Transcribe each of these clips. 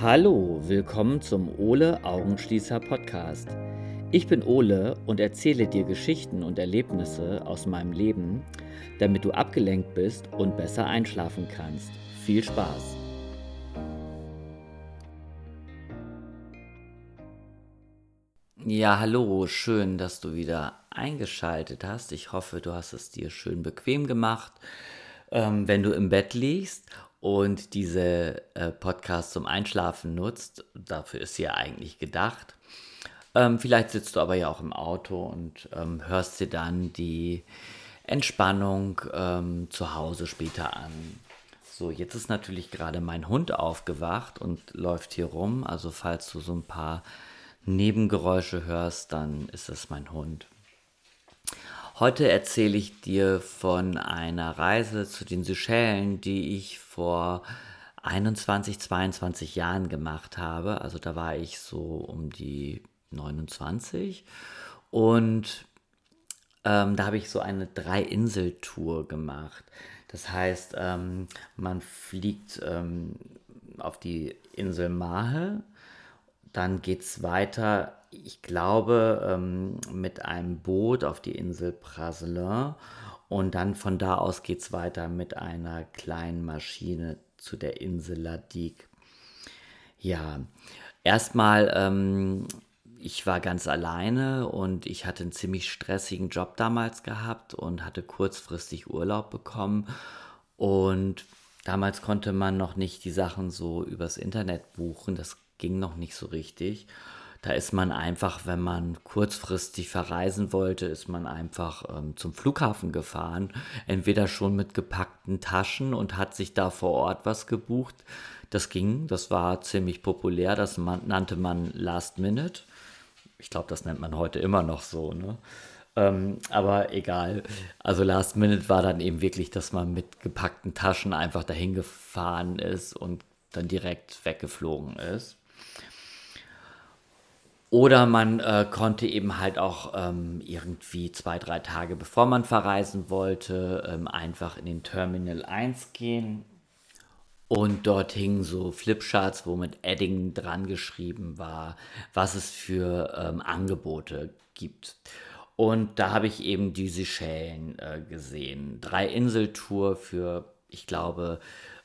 Hallo, willkommen zum Ole Augenschließer Podcast. Ich bin Ole und erzähle dir Geschichten und Erlebnisse aus meinem Leben, damit du abgelenkt bist und besser einschlafen kannst. Viel Spaß! Ja, hallo, schön, dass du wieder eingeschaltet hast. Ich hoffe, du hast es dir schön bequem gemacht, ähm, wenn du im Bett liegst und diese äh, Podcast zum Einschlafen nutzt. Dafür ist sie ja eigentlich gedacht. Ähm, vielleicht sitzt du aber ja auch im Auto und ähm, hörst dir dann die Entspannung ähm, zu Hause später an. So, jetzt ist natürlich gerade mein Hund aufgewacht und läuft hier rum. Also falls du so ein paar Nebengeräusche hörst, dann ist es mein Hund. Heute erzähle ich dir von einer Reise zu den Seychellen, die ich vor 21, 22 Jahren gemacht habe. Also da war ich so um die 29 und ähm, da habe ich so eine Drei-Insel-Tour gemacht. Das heißt, ähm, man fliegt ähm, auf die Insel Mahe, dann geht es weiter ich glaube, ähm, mit einem Boot auf die Insel Praslin und dann von da aus geht es weiter mit einer kleinen Maschine zu der Insel Ladik. Ja, erstmal, ähm, ich war ganz alleine und ich hatte einen ziemlich stressigen Job damals gehabt und hatte kurzfristig Urlaub bekommen. Und damals konnte man noch nicht die Sachen so übers Internet buchen, das ging noch nicht so richtig. Da ist man einfach, wenn man kurzfristig verreisen wollte, ist man einfach ähm, zum Flughafen gefahren, entweder schon mit gepackten Taschen und hat sich da vor Ort was gebucht. Das ging, das war ziemlich populär, das man, nannte man Last Minute. Ich glaube, das nennt man heute immer noch so, ne? Ähm, aber egal. Also Last Minute war dann eben wirklich, dass man mit gepackten Taschen einfach dahin gefahren ist und dann direkt weggeflogen ist. Oder man äh, konnte eben halt auch ähm, irgendwie zwei, drei Tage bevor man verreisen wollte, ähm, einfach in den Terminal 1 gehen. Und dort hingen so Flipcharts, wo mit Edding dran geschrieben war, was es für ähm, Angebote gibt. Und da habe ich eben die Seychellen äh, gesehen. Drei Inseltour für, ich glaube,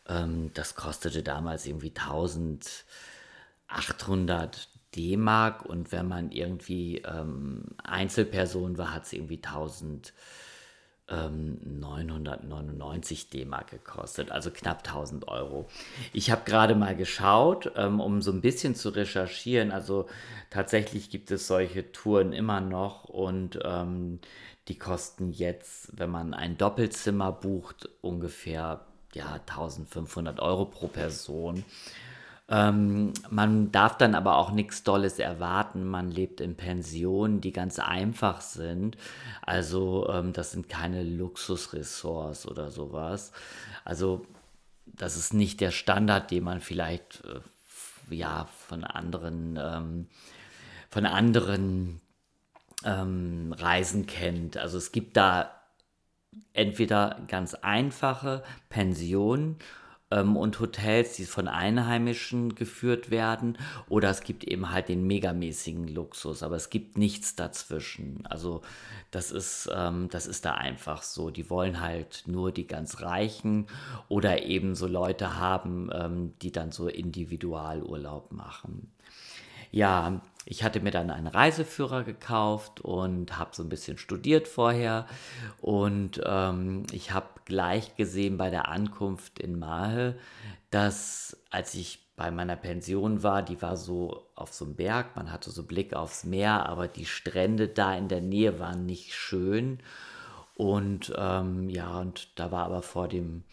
ähm, das kostete damals irgendwie 1800 D-Mark und wenn man irgendwie ähm, Einzelperson war, hat es irgendwie 1999 ähm, D-Mark gekostet, also knapp 1000 Euro. Ich habe gerade mal geschaut, ähm, um so ein bisschen zu recherchieren. Also tatsächlich gibt es solche Touren immer noch und ähm, die kosten jetzt, wenn man ein Doppelzimmer bucht, ungefähr ja, 1500 Euro pro Person. Ähm, man darf dann aber auch nichts Dolles erwarten. Man lebt in Pensionen, die ganz einfach sind. Also ähm, das sind keine Luxusressorts oder sowas. Also das ist nicht der Standard, den man vielleicht äh, ja von anderen ähm, von anderen ähm, Reisen kennt. Also es gibt da entweder ganz einfache Pensionen ähm, und Hotels, die von Einheimischen geführt werden, oder es gibt eben halt den megamäßigen Luxus, aber es gibt nichts dazwischen. Also das ist, ähm, das ist da einfach so. Die wollen halt nur die ganz Reichen oder eben so Leute haben, ähm, die dann so Individualurlaub machen. Ja, ich hatte mir dann einen Reiseführer gekauft und habe so ein bisschen studiert vorher. Und ähm, ich habe gleich gesehen bei der Ankunft in Mahe, dass als ich bei meiner Pension war, die war so auf so einem Berg, man hatte so Blick aufs Meer, aber die Strände da in der Nähe waren nicht schön. Und ähm, ja, und da war aber vor dem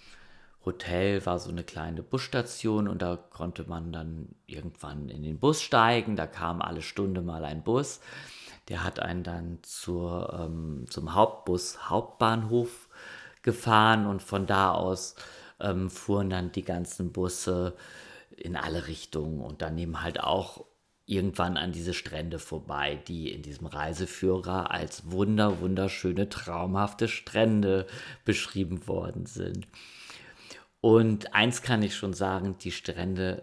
Hotel war so eine kleine Busstation und da konnte man dann irgendwann in den Bus steigen. Da kam alle Stunde mal ein Bus. Der hat einen dann zur, ähm, zum Hauptbus Hauptbahnhof gefahren und von da aus ähm, fuhren dann die ganzen Busse in alle Richtungen und dann eben halt auch irgendwann an diese Strände vorbei, die in diesem Reiseführer als wunder, wunderschöne, traumhafte Strände beschrieben worden sind. Und eins kann ich schon sagen, die Strände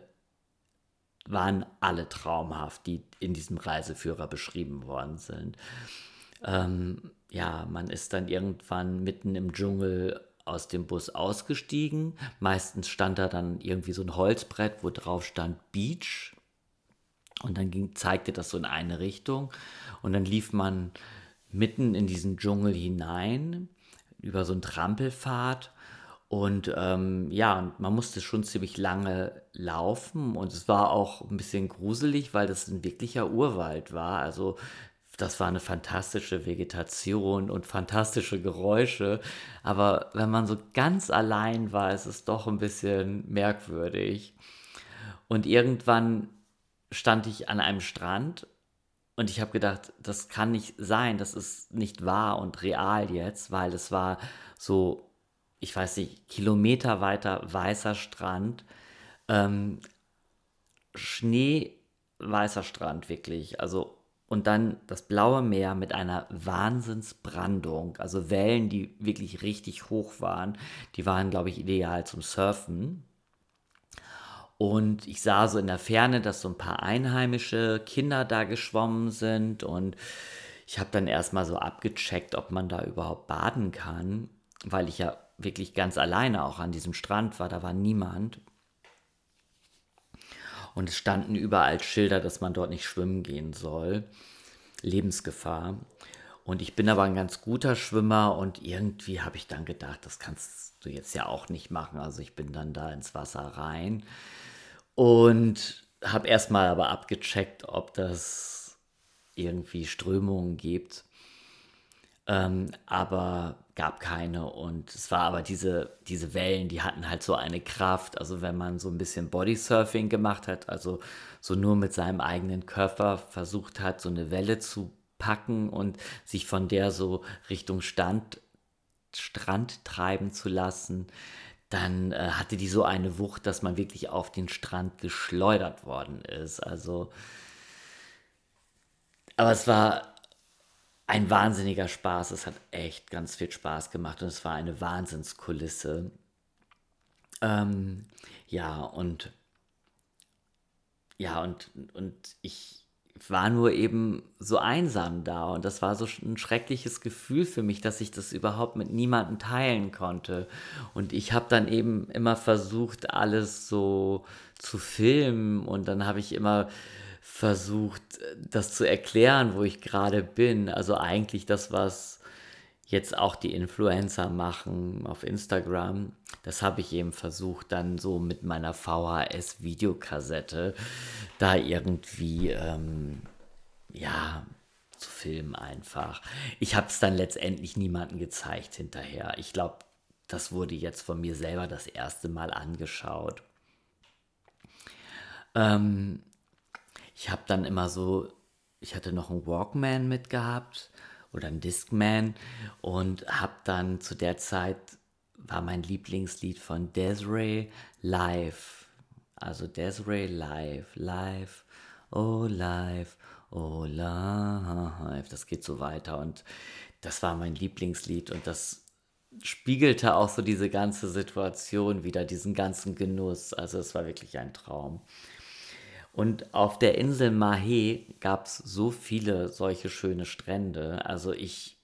waren alle traumhaft, die in diesem Reiseführer beschrieben worden sind. Ähm, ja, man ist dann irgendwann mitten im Dschungel aus dem Bus ausgestiegen. Meistens stand da dann irgendwie so ein Holzbrett, wo drauf stand Beach. Und dann ging, zeigte das so in eine Richtung. Und dann lief man mitten in diesen Dschungel hinein über so einen Trampelpfad. Und ähm, ja, man musste schon ziemlich lange laufen und es war auch ein bisschen gruselig, weil das ein wirklicher Urwald war. Also das war eine fantastische Vegetation und fantastische Geräusche. Aber wenn man so ganz allein war, ist es doch ein bisschen merkwürdig. Und irgendwann stand ich an einem Strand und ich habe gedacht, das kann nicht sein, das ist nicht wahr und real jetzt, weil es war so, ich weiß nicht, Kilometer weiter weißer Strand, ähm, schneeweißer Strand wirklich, also und dann das blaue Meer mit einer Wahnsinnsbrandung, also Wellen, die wirklich richtig hoch waren, die waren, glaube ich, ideal zum Surfen. Und ich sah so in der Ferne, dass so ein paar einheimische Kinder da geschwommen sind. Und ich habe dann erstmal so abgecheckt, ob man da überhaupt baden kann, weil ich ja wirklich ganz alleine auch an diesem Strand war. Da war niemand. Und es standen überall Schilder, dass man dort nicht schwimmen gehen soll. Lebensgefahr. Und ich bin aber ein ganz guter Schwimmer und irgendwie habe ich dann gedacht, das kannst du jetzt ja auch nicht machen. Also ich bin dann da ins Wasser rein und habe erstmal aber abgecheckt, ob das irgendwie Strömungen gibt. Ähm, aber gab keine. Und es war aber diese, diese Wellen, die hatten halt so eine Kraft. Also wenn man so ein bisschen Bodysurfing gemacht hat, also so nur mit seinem eigenen Körper versucht hat, so eine Welle zu packen und sich von der so Richtung Stand, Strand treiben zu lassen, dann äh, hatte die so eine Wucht, dass man wirklich auf den Strand geschleudert worden ist. Also, aber es war ein wahnsinniger Spaß. Es hat echt ganz viel Spaß gemacht und es war eine Wahnsinnskulisse. Ähm, ja, und ja, und, und ich war nur eben so einsam da und das war so ein schreckliches Gefühl für mich, dass ich das überhaupt mit niemandem teilen konnte. Und ich habe dann eben immer versucht, alles so zu filmen und dann habe ich immer versucht, das zu erklären, wo ich gerade bin. Also eigentlich das, was jetzt auch die Influencer machen auf Instagram, das habe ich eben versucht, dann so mit meiner VHS-Videokassette da irgendwie, ähm, ja, zu filmen einfach. Ich habe es dann letztendlich niemandem gezeigt hinterher. Ich glaube, das wurde jetzt von mir selber das erste Mal angeschaut. Ähm, ich habe dann immer so, ich hatte noch einen Walkman mitgehabt oder einen Discman und habe dann zu der Zeit war mein Lieblingslied von Desiree Live. Also Desiree Live, Live, oh Live, oh Live. Das geht so weiter und das war mein Lieblingslied und das spiegelte auch so diese ganze Situation wieder, diesen ganzen Genuss. Also es war wirklich ein Traum. Und auf der Insel Mahé gab es so viele solche schöne Strände. Also ich,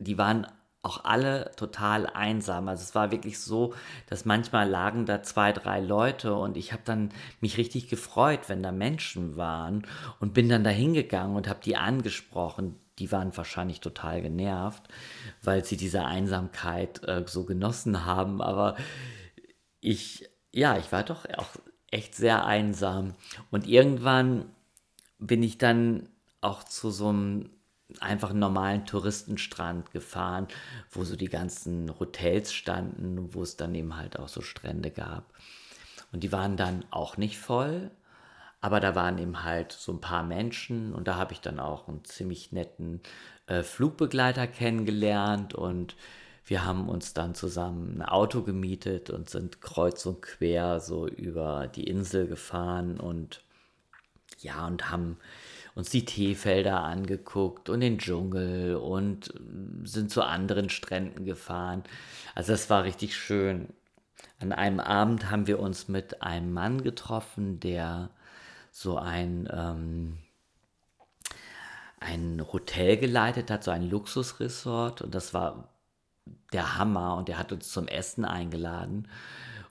die waren auch alle total einsam. Also es war wirklich so, dass manchmal lagen da zwei, drei Leute und ich habe dann mich richtig gefreut, wenn da Menschen waren und bin dann da hingegangen und habe die angesprochen. Die waren wahrscheinlich total genervt, weil sie diese Einsamkeit äh, so genossen haben. Aber ich, ja, ich war doch auch echt sehr einsam. Und irgendwann bin ich dann auch zu so einem einfach normalen Touristenstrand gefahren, wo so die ganzen Hotels standen, wo es dann eben halt auch so Strände gab. Und die waren dann auch nicht voll, aber da waren eben halt so ein paar Menschen und da habe ich dann auch einen ziemlich netten äh, Flugbegleiter kennengelernt und wir haben uns dann zusammen ein Auto gemietet und sind kreuz und quer so über die Insel gefahren und ja, und haben uns die Teefelder angeguckt und den Dschungel und sind zu anderen Stränden gefahren. Also das war richtig schön. An einem Abend haben wir uns mit einem Mann getroffen, der so ein, ähm, ein Hotel geleitet hat, so ein Luxusresort. Und das war der Hammer. Und der hat uns zum Essen eingeladen.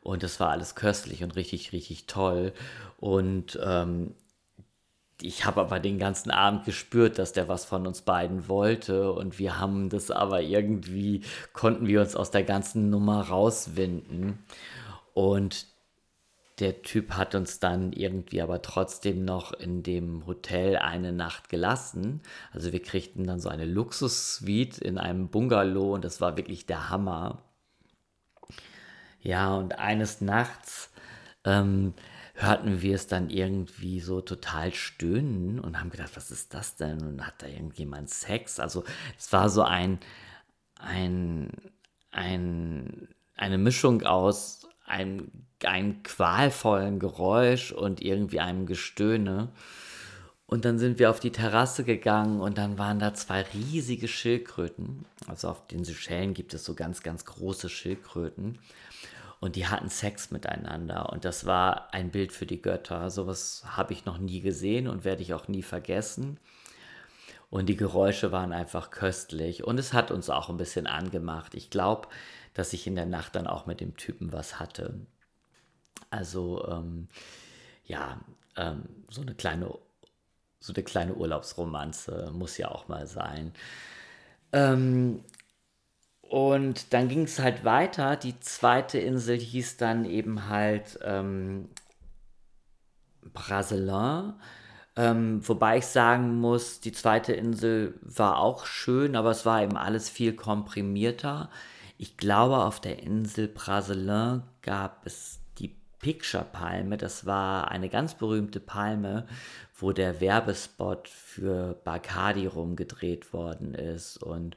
Und das war alles köstlich und richtig, richtig toll. Und ähm, ich habe aber den ganzen Abend gespürt, dass der was von uns beiden wollte und wir haben das aber irgendwie, konnten wir uns aus der ganzen Nummer rauswinden und der Typ hat uns dann irgendwie aber trotzdem noch in dem Hotel eine Nacht gelassen. Also wir kriegten dann so eine Luxussuite in einem Bungalow und das war wirklich der Hammer. Ja, und eines Nachts ähm, hörten wir es dann irgendwie so total stöhnen und haben gedacht, was ist das denn? Und hat da irgendjemand Sex? Also es war so ein, ein, ein, eine Mischung aus einem, einem qualvollen Geräusch und irgendwie einem Gestöhne. Und dann sind wir auf die Terrasse gegangen und dann waren da zwei riesige Schildkröten. Also auf den Seychellen gibt es so ganz, ganz große Schildkröten. Und die hatten Sex miteinander. Und das war ein Bild für die Götter. Sowas habe ich noch nie gesehen und werde ich auch nie vergessen. Und die Geräusche waren einfach köstlich. Und es hat uns auch ein bisschen angemacht. Ich glaube, dass ich in der Nacht dann auch mit dem Typen was hatte. Also, ähm, ja, ähm, so eine kleine, so eine kleine Urlaubsromanze muss ja auch mal sein. Ähm, und dann ging es halt weiter. Die zweite Insel hieß dann eben halt ähm, Braselin. Ähm, wobei ich sagen muss, die zweite Insel war auch schön, aber es war eben alles viel komprimierter. Ich glaube, auf der Insel Braselin gab es die Picture-Palme. Das war eine ganz berühmte Palme, wo der Werbespot für Bacardi rumgedreht worden ist. Und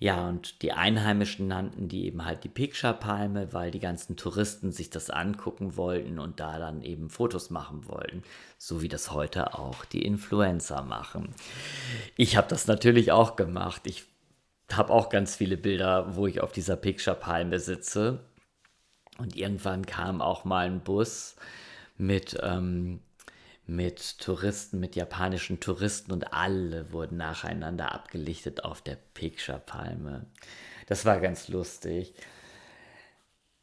ja, und die Einheimischen nannten die eben halt die Picture-Palme, weil die ganzen Touristen sich das angucken wollten und da dann eben Fotos machen wollten. So wie das heute auch die Influencer machen. Ich habe das natürlich auch gemacht. Ich habe auch ganz viele Bilder, wo ich auf dieser Picture-Palme sitze. Und irgendwann kam auch mal ein Bus mit ähm, mit Touristen, mit japanischen Touristen und alle wurden nacheinander abgelichtet auf der Picture-Palme. Das war ganz lustig.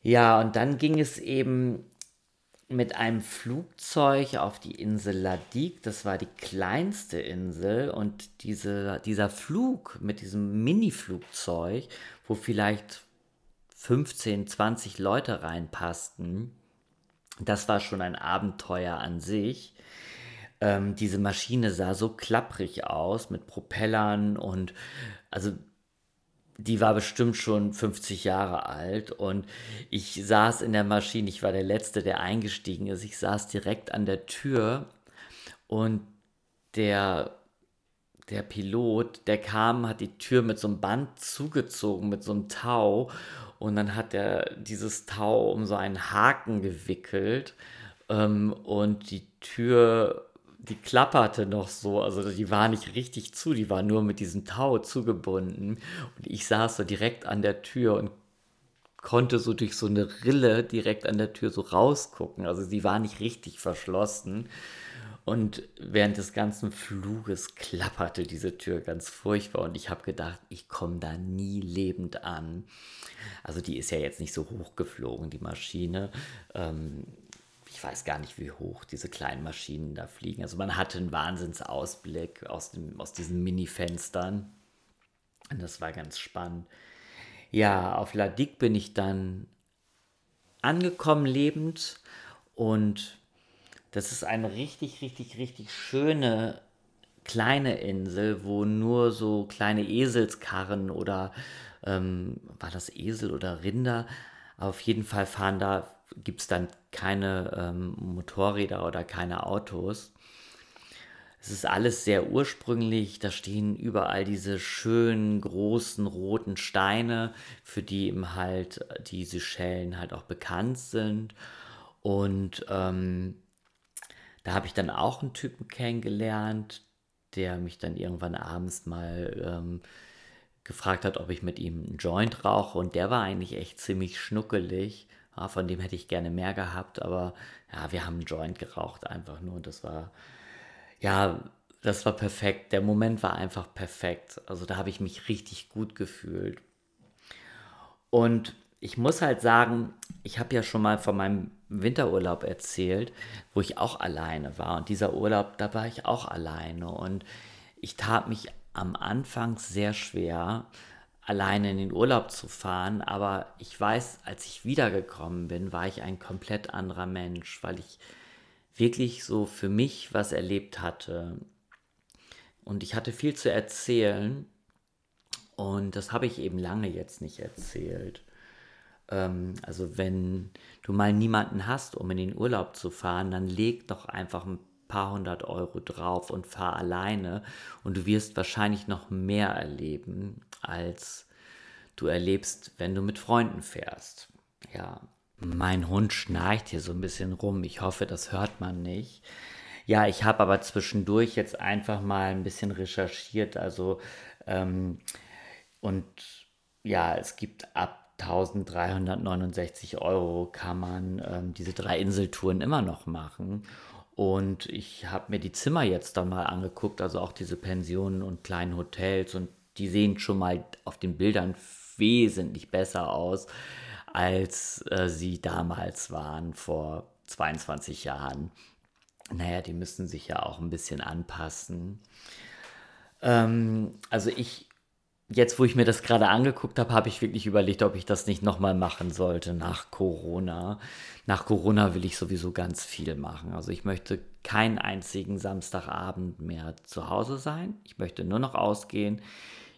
Ja, und dann ging es eben mit einem Flugzeug auf die Insel Ladik. Das war die kleinste Insel. Und diese, dieser Flug mit diesem Mini-Flugzeug, wo vielleicht 15, 20 Leute reinpassten, das war schon ein Abenteuer an sich. Ähm, diese Maschine sah so klapprig aus mit Propellern und also die war bestimmt schon 50 Jahre alt und ich saß in der Maschine, ich war der Letzte, der eingestiegen ist. Ich saß direkt an der Tür und der, der Pilot, der kam, hat die Tür mit so einem Band zugezogen, mit so einem Tau und dann hat er dieses Tau um so einen Haken gewickelt ähm, und die Tür die klapperte noch so, also die war nicht richtig zu, die war nur mit diesem Tau zugebunden. Und ich saß so direkt an der Tür und konnte so durch so eine Rille direkt an der Tür so rausgucken. Also sie war nicht richtig verschlossen. Und während des ganzen Fluges klapperte diese Tür ganz furchtbar und ich habe gedacht, ich komme da nie lebend an. Also die ist ja jetzt nicht so hoch geflogen, die Maschine. Ähm, ich weiß gar nicht, wie hoch diese kleinen Maschinen da fliegen. Also man hatte einen Wahnsinnsausblick aus, dem, aus diesen Mini-Fenstern. Und das war ganz spannend. Ja, auf Ladik bin ich dann angekommen lebend und das ist eine richtig, richtig, richtig schöne kleine Insel, wo nur so kleine Eselskarren oder ähm, war das Esel oder Rinder? Auf jeden Fall fahren da gibt es dann keine ähm, Motorräder oder keine Autos. Es ist alles sehr ursprünglich. Da stehen überall diese schönen großen roten Steine, für die eben halt diese Schellen halt auch bekannt sind. Und ähm, da habe ich dann auch einen Typen kennengelernt, der mich dann irgendwann abends mal ähm, gefragt hat, ob ich mit ihm einen Joint rauche. Und der war eigentlich echt ziemlich schnuckelig Ah, von dem hätte ich gerne mehr gehabt, aber ja, wir haben einen Joint geraucht einfach nur und das war, ja, das war perfekt. Der Moment war einfach perfekt. Also da habe ich mich richtig gut gefühlt. Und ich muss halt sagen, ich habe ja schon mal von meinem Winterurlaub erzählt, wo ich auch alleine war. Und dieser Urlaub, da war ich auch alleine. Und ich tat mich am Anfang sehr schwer, alleine in den Urlaub zu fahren. Aber ich weiß, als ich wiedergekommen bin, war ich ein komplett anderer Mensch, weil ich wirklich so für mich was erlebt hatte. Und ich hatte viel zu erzählen. Und das habe ich eben lange jetzt nicht erzählt. Ähm, also wenn du mal niemanden hast, um in den Urlaub zu fahren, dann leg doch einfach ein paar hundert Euro drauf und fahr alleine. Und du wirst wahrscheinlich noch mehr erleben, als du erlebst, wenn du mit Freunden fährst. Ja, mein Hund schnarcht hier so ein bisschen rum. Ich hoffe, das hört man nicht. Ja, ich habe aber zwischendurch jetzt einfach mal ein bisschen recherchiert. Also, ähm, und ja, es gibt ab 1369 Euro kann man ähm, diese drei Inseltouren immer noch machen. Und ich habe mir die Zimmer jetzt dann mal angeguckt, also auch diese Pensionen und kleinen Hotels. Und die sehen schon mal auf den Bildern wesentlich besser aus, als äh, sie damals waren, vor 22 Jahren. Naja, die müssen sich ja auch ein bisschen anpassen. Ähm, also ich jetzt, wo ich mir das gerade angeguckt habe, habe ich wirklich überlegt, ob ich das nicht nochmal machen sollte nach Corona. Nach Corona will ich sowieso ganz viel machen. Also ich möchte keinen einzigen Samstagabend mehr zu Hause sein. Ich möchte nur noch ausgehen.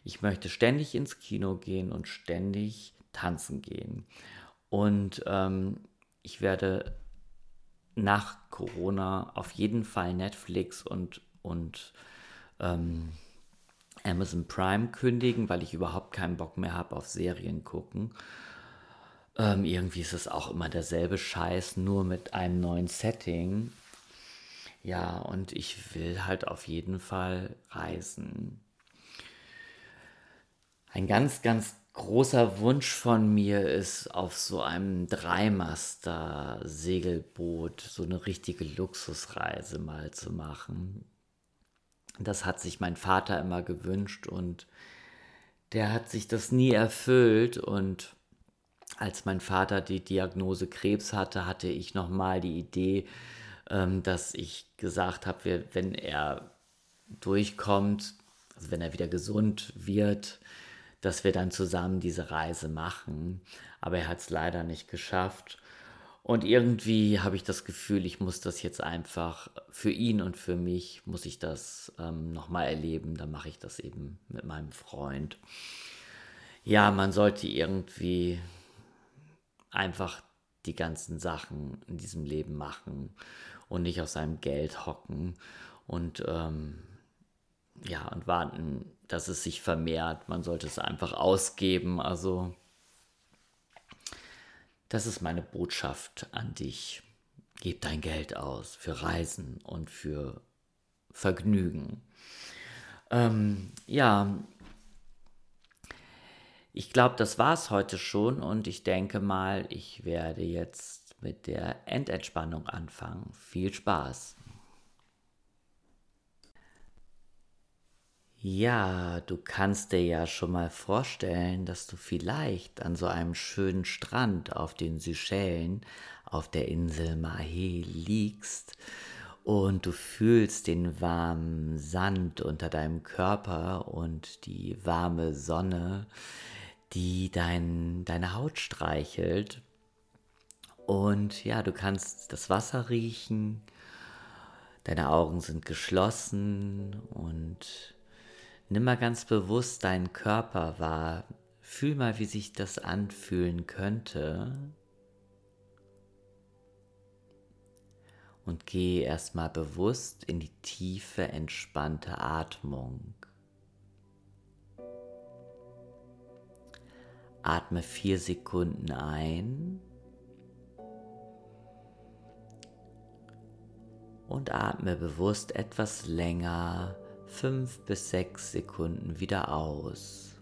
Ich möchte ständig ins Kino gehen und ständig tanzen gehen. Und ähm, ich werde nach Corona auf jeden Fall Netflix und, und ähm, Amazon Prime kündigen, weil ich überhaupt keinen Bock mehr habe auf Serien gucken. Ähm, irgendwie ist es auch immer derselbe Scheiß, nur mit einem neuen Setting. Ja, und ich will halt auf jeden Fall reisen. Ein ganz, ganz großer Wunsch von mir ist, auf so einem Dreimaster-Segelboot so eine richtige Luxusreise mal zu machen. Das hat sich mein Vater immer gewünscht und der hat sich das nie erfüllt und als mein Vater die Diagnose Krebs hatte, hatte ich nochmal die Idee, ähm, dass ich gesagt habe, wenn er durchkommt, also wenn er wieder gesund wird, dass wir dann zusammen diese Reise machen. Aber er hat es leider nicht geschafft. Und irgendwie habe ich das Gefühl, ich muss das jetzt einfach für ihn und für mich, muss ich das ähm, nochmal erleben. Dann mache ich das eben mit meinem Freund. Ja, man sollte irgendwie einfach die ganzen Sachen in diesem Leben machen und nicht aus seinem Geld hocken und ähm, ja und warten, dass es sich vermehrt. Man sollte es einfach ausgeben. Also das ist meine Botschaft an dich. Gib dein Geld aus für Reisen und für Vergnügen. Ähm, ja, ich glaube, das war es heute schon und ich denke mal, ich werde jetzt mit der Endentspannung anfangen. Viel Spaß! Ja, du kannst dir ja schon mal vorstellen, dass du vielleicht an so einem schönen Strand auf den Seychellen auf der Insel Mahé liegst und du fühlst den warmen Sand unter deinem Körper und die warme Sonne, die dein, deine Haut streichelt. Und ja, du kannst das Wasser riechen, deine Augen sind geschlossen und Nimm mal ganz bewusst deinen Körper wahr. Fühl mal, wie sich das anfühlen könnte. Und geh erstmal bewusst in die tiefe, entspannte Atmung. Atme vier Sekunden ein und atme bewusst etwas länger fünf bis sechs Sekunden wieder aus.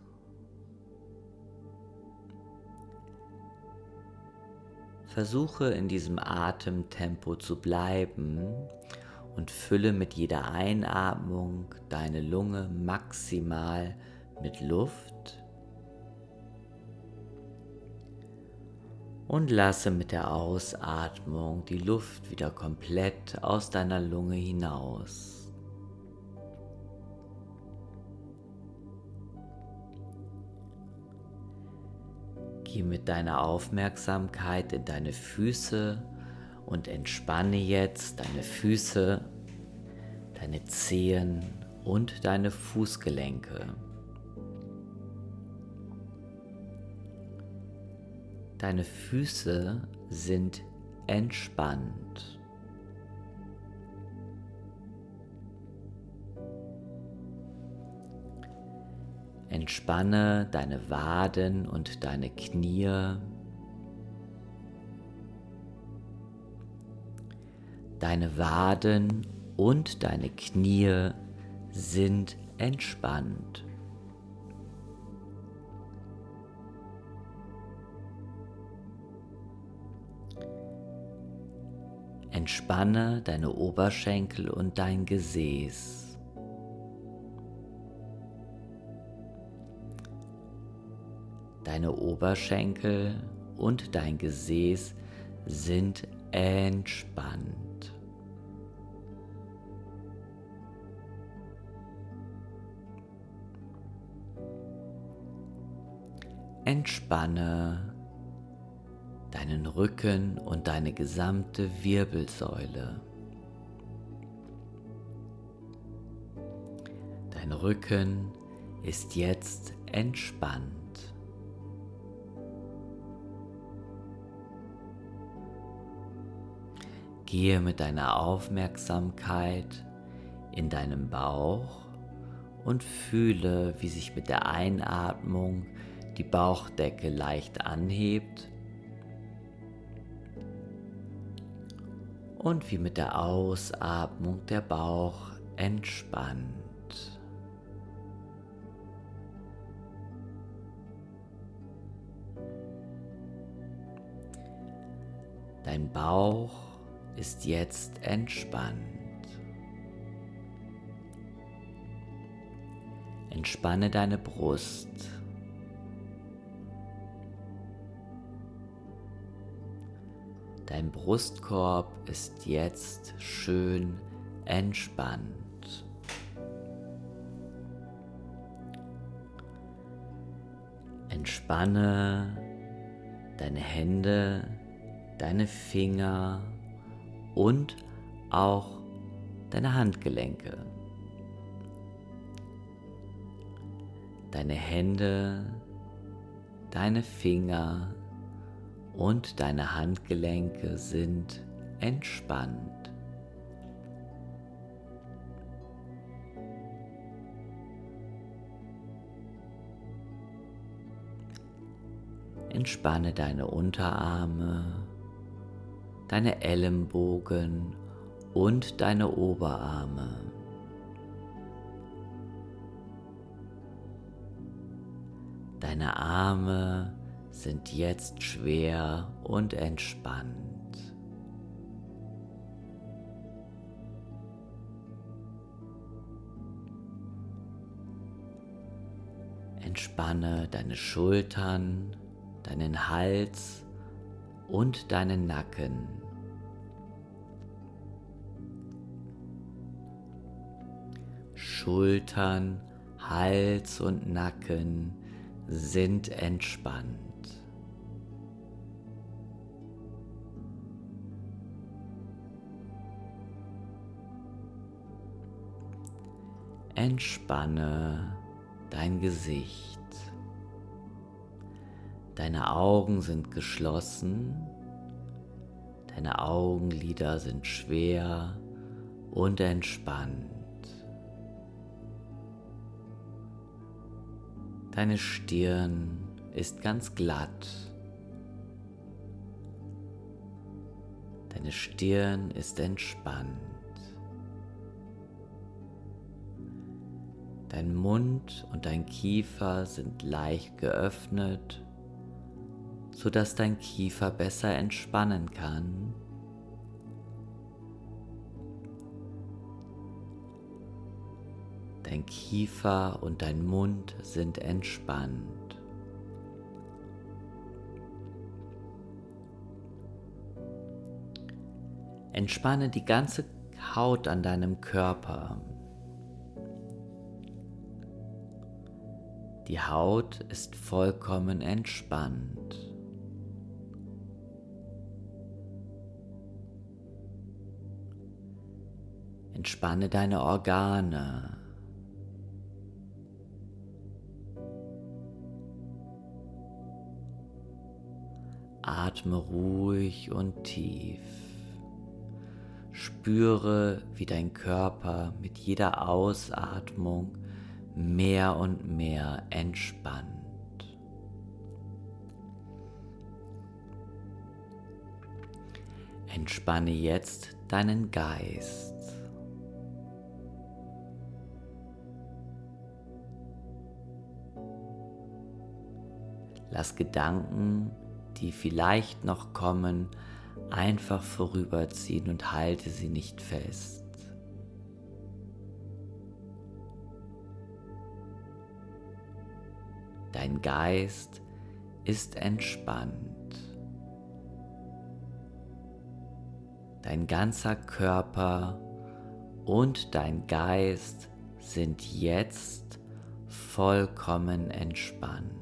Versuche in diesem Atemtempo zu bleiben und fülle mit jeder Einatmung deine Lunge maximal mit Luft und lasse mit der Ausatmung die Luft wieder komplett aus deiner Lunge hinaus. Geh mit deiner Aufmerksamkeit in deine Füße und entspanne jetzt deine Füße, deine Zehen und deine Fußgelenke. Deine Füße sind entspannt. Entspanne deine Waden und deine Knie. Deine Waden und deine Knie sind entspannt. Entspanne deine Oberschenkel und dein Gesäß. Deine Oberschenkel und dein Gesäß sind entspannt. Entspanne deinen Rücken und deine gesamte Wirbelsäule. Dein Rücken ist jetzt entspannt. Gehe mit deiner Aufmerksamkeit in deinem Bauch und fühle, wie sich mit der Einatmung die Bauchdecke leicht anhebt und wie mit der Ausatmung der Bauch entspannt. Dein Bauch ist jetzt entspannt. Entspanne deine Brust. Dein Brustkorb ist jetzt schön entspannt. Entspanne deine Hände, deine Finger, und auch deine Handgelenke, deine Hände, deine Finger und deine Handgelenke sind entspannt. Entspanne deine Unterarme deine Ellenbogen und deine Oberarme. Deine Arme sind jetzt schwer und entspannt. Entspanne deine Schultern, deinen Hals und deinen Nacken. Schultern, Hals und Nacken sind entspannt. Entspanne dein Gesicht. Deine Augen sind geschlossen, deine Augenlider sind schwer und entspannt. Deine Stirn ist ganz glatt. Deine Stirn ist entspannt. Dein Mund und dein Kiefer sind leicht geöffnet, sodass dein Kiefer besser entspannen kann. Dein Kiefer und dein Mund sind entspannt. Entspanne die ganze Haut an deinem Körper. Die Haut ist vollkommen entspannt. Entspanne deine Organe. Atme ruhig und tief. Spüre, wie dein Körper mit jeder Ausatmung mehr und mehr entspannt. Entspanne jetzt deinen Geist. Lass Gedanken, die vielleicht noch kommen, einfach vorüberziehen und halte sie nicht fest. Dein Geist ist entspannt. Dein ganzer Körper und dein Geist sind jetzt vollkommen entspannt.